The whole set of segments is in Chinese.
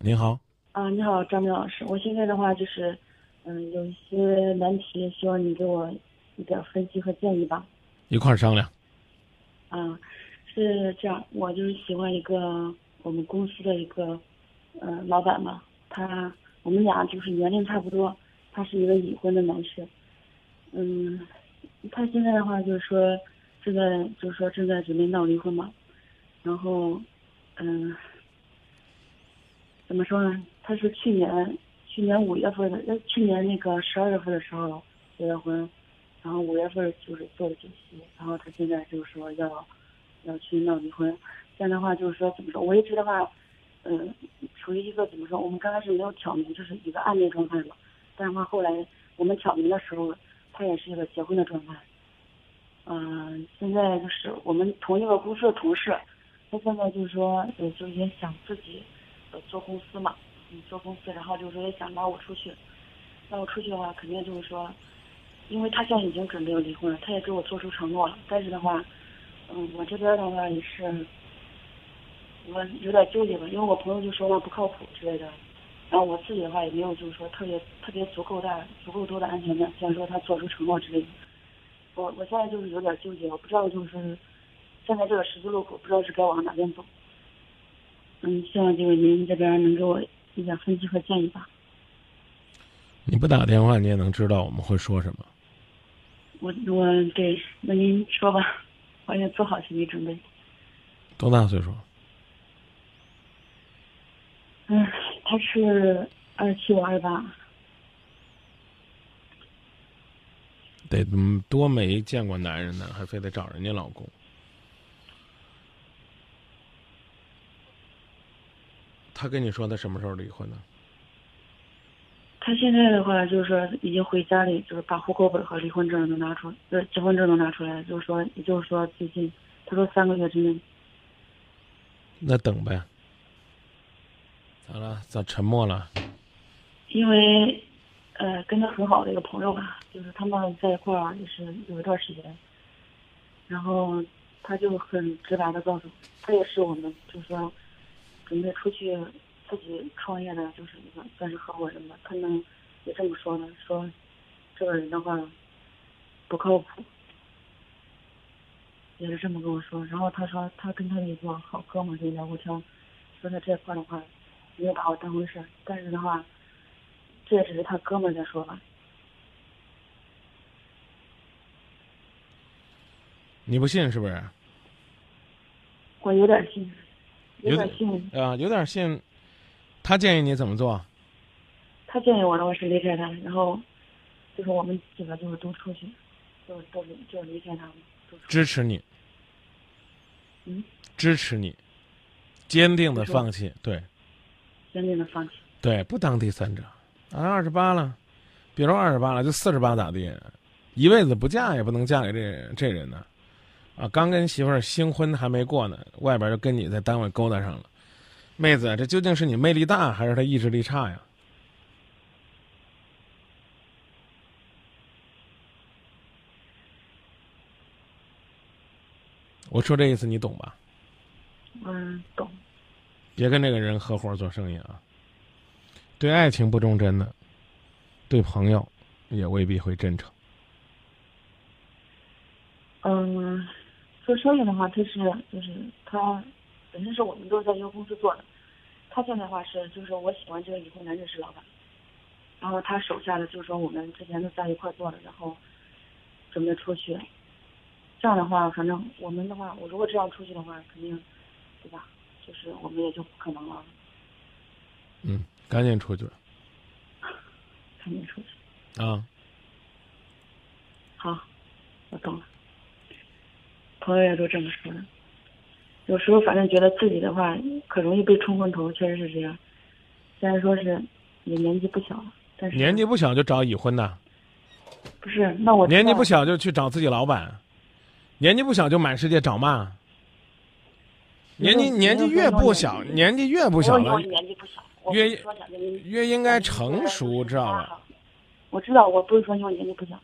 您好，啊，你好，张明老师，我现在的话就是，嗯，有一些难题，希望你给我一点分析和建议吧。一块儿商量。啊，是这样，我就是喜欢一个我们公司的一个，呃，老板嘛，他我们俩就是年龄差不多，他是一个已婚的男士，嗯，他现在的话就是说正在就是说正在准备闹离婚嘛，然后，嗯，怎么说呢？他是去年去年五月份的，呃，去年那个十二月份的时候结的婚，然后五月份就是做的酒席，然后他现在就是说要要去闹离婚，这样的话就是说怎么说？我一直的话，嗯、处于一个怎么说？我们刚开始没有挑明，就是一个暧昧状态嘛。但是话后来我们挑明的时候，他也是一个结婚的状态。嗯、现在就是我们同一个公司的同事，他现在就是说，呃，就也想自己做公司嘛，嗯，做公司，然后就是说也想拉我出去，拉我出去的话，肯定就是说，因为他现在已经准备要离婚了，他也给我做出承诺了，但是的话，嗯，我这边的话也是，我有点纠结吧，因为我朋友就说他不靠谱之类的，然后我自己的话也没有就是说特别特别足够大、足够多的安全感，像说他做出承诺之类的，我我现在就是有点纠结，我不知道就是现在这个十字路口，不知道是该往哪边走。嗯，希望就是您这边能给我一点分析和建议吧。你不打电话，你也能知道我们会说什么。我我对，那您说吧，我也做好心理准备。多大岁数？嗯，他是二七我二八，得嗯多没见过男人呢，还非得找人家老公。他跟你说他什么时候离婚的？他现在的话就是说已经回家里，就是把户口本和离婚证都拿出，呃，结婚证都拿出来，就是说，也就是说最近，他说三个月之内，那等呗。咋了？咋沉默了？因为，呃，跟他很好的一个朋友吧，就是他们在一块儿也是有一段时间，然后他就很直白的告诉我，他也是我们就是说准备出去自己创业的，就是一个算是合伙人吧，他们也这么说的，说这个人的话不靠谱，也是这么跟我说。然后他说他跟他的一个好哥们儿就聊过天，说他这块儿的话没有把我当回事儿，但是的话。这也只是他哥们儿在说吧。你不信是不是？我有点信，有点信。啊，有点信。他建议你怎么做？他建议我的我是离开他，然后就是我们几个就是都出去，就都就离开他们。支持你。嗯。支持你，坚定的放弃，对。坚定的放弃。对，不当第三者。啊，二十八了，别说二十八了，就四十八咋地？一辈子不嫁也不能嫁给这这人呢。啊，刚跟媳妇儿新婚还没过呢，外边就跟你在单位勾搭上了。妹子，这究竟是你魅力大还是他意志力差呀？我说这意思你懂吧？嗯，懂。别跟这个人合伙做生意啊！对爱情不忠贞的，对朋友也未必会真诚。嗯，做生意的话，他是就是他本身是我们都是在一个公司做的，他现在的话是就是我喜欢这个以后男认识老板，然后他手下的就是说我们之前都在一块做的，然后准备出去。这样的话，反正我们的话，我如果这样出去的话，肯定，对吧？就是我们也就不可能了。嗯。赶紧出去！赶紧出去！啊，好，我懂了。朋友也都这么说的。有时候反正觉得自己的话，可容易被冲昏头，确实是这样。虽然说是也年纪不小了，但是年纪不小就找已婚的。不是，那我年纪不小就去找自己老板，年纪不小就满世界找骂。年纪年纪越不小，年纪越不小了，年纪不小。越越应该成熟，知道吧？我知道，我不是说因为年纪不小，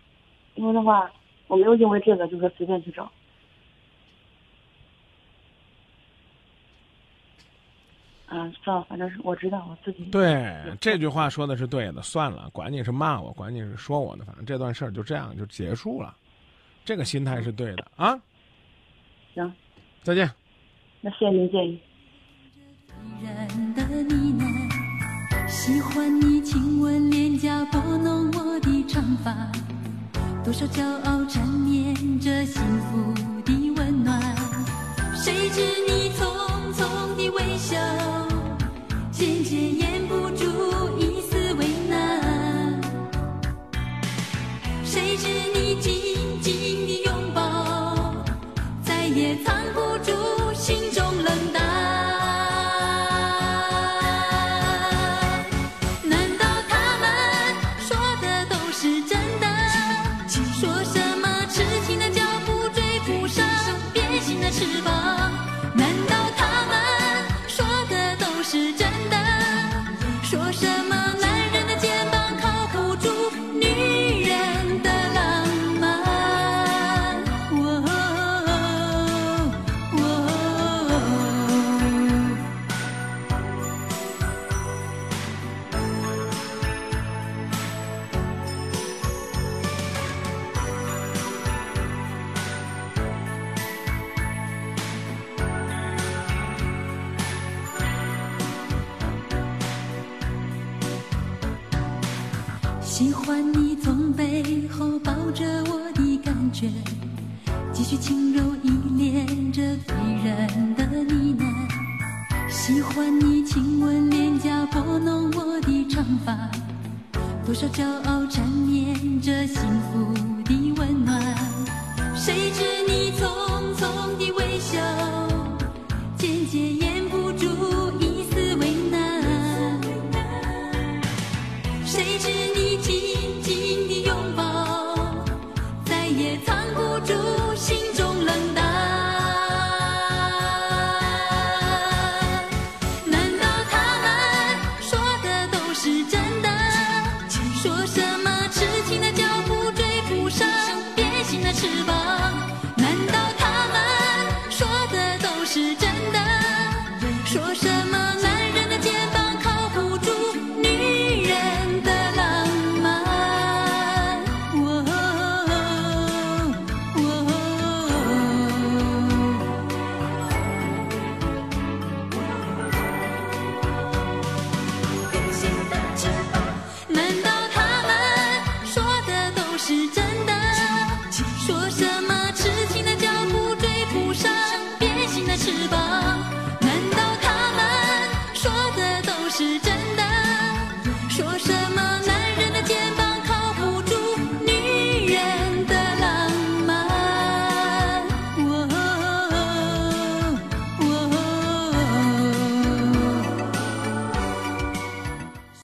因为的话，我没有因为这个就说随便去找。啊，算了，反正是我知道我自己。对，这句话说的是对的。算了，管你是骂我，管你是说我的，反正这段事儿就这样就结束了。这个心态是对的啊。行，再见。那谢谢您建议。人的呢喃，喜欢你亲吻脸颊，拨弄我的长发，多少骄傲缠绵着幸福的温暖。谁知你匆匆的微笑，渐渐掩不住一丝为难。谁知你紧紧的拥抱，再也藏不住心中冷淡。喜欢你从背后抱着我的感觉，继续轻柔依恋着醉人的呢喃。喜欢你亲吻脸颊，拨弄我的长发，多少骄傲缠绵着幸福的温暖。谁知你匆说什么呢？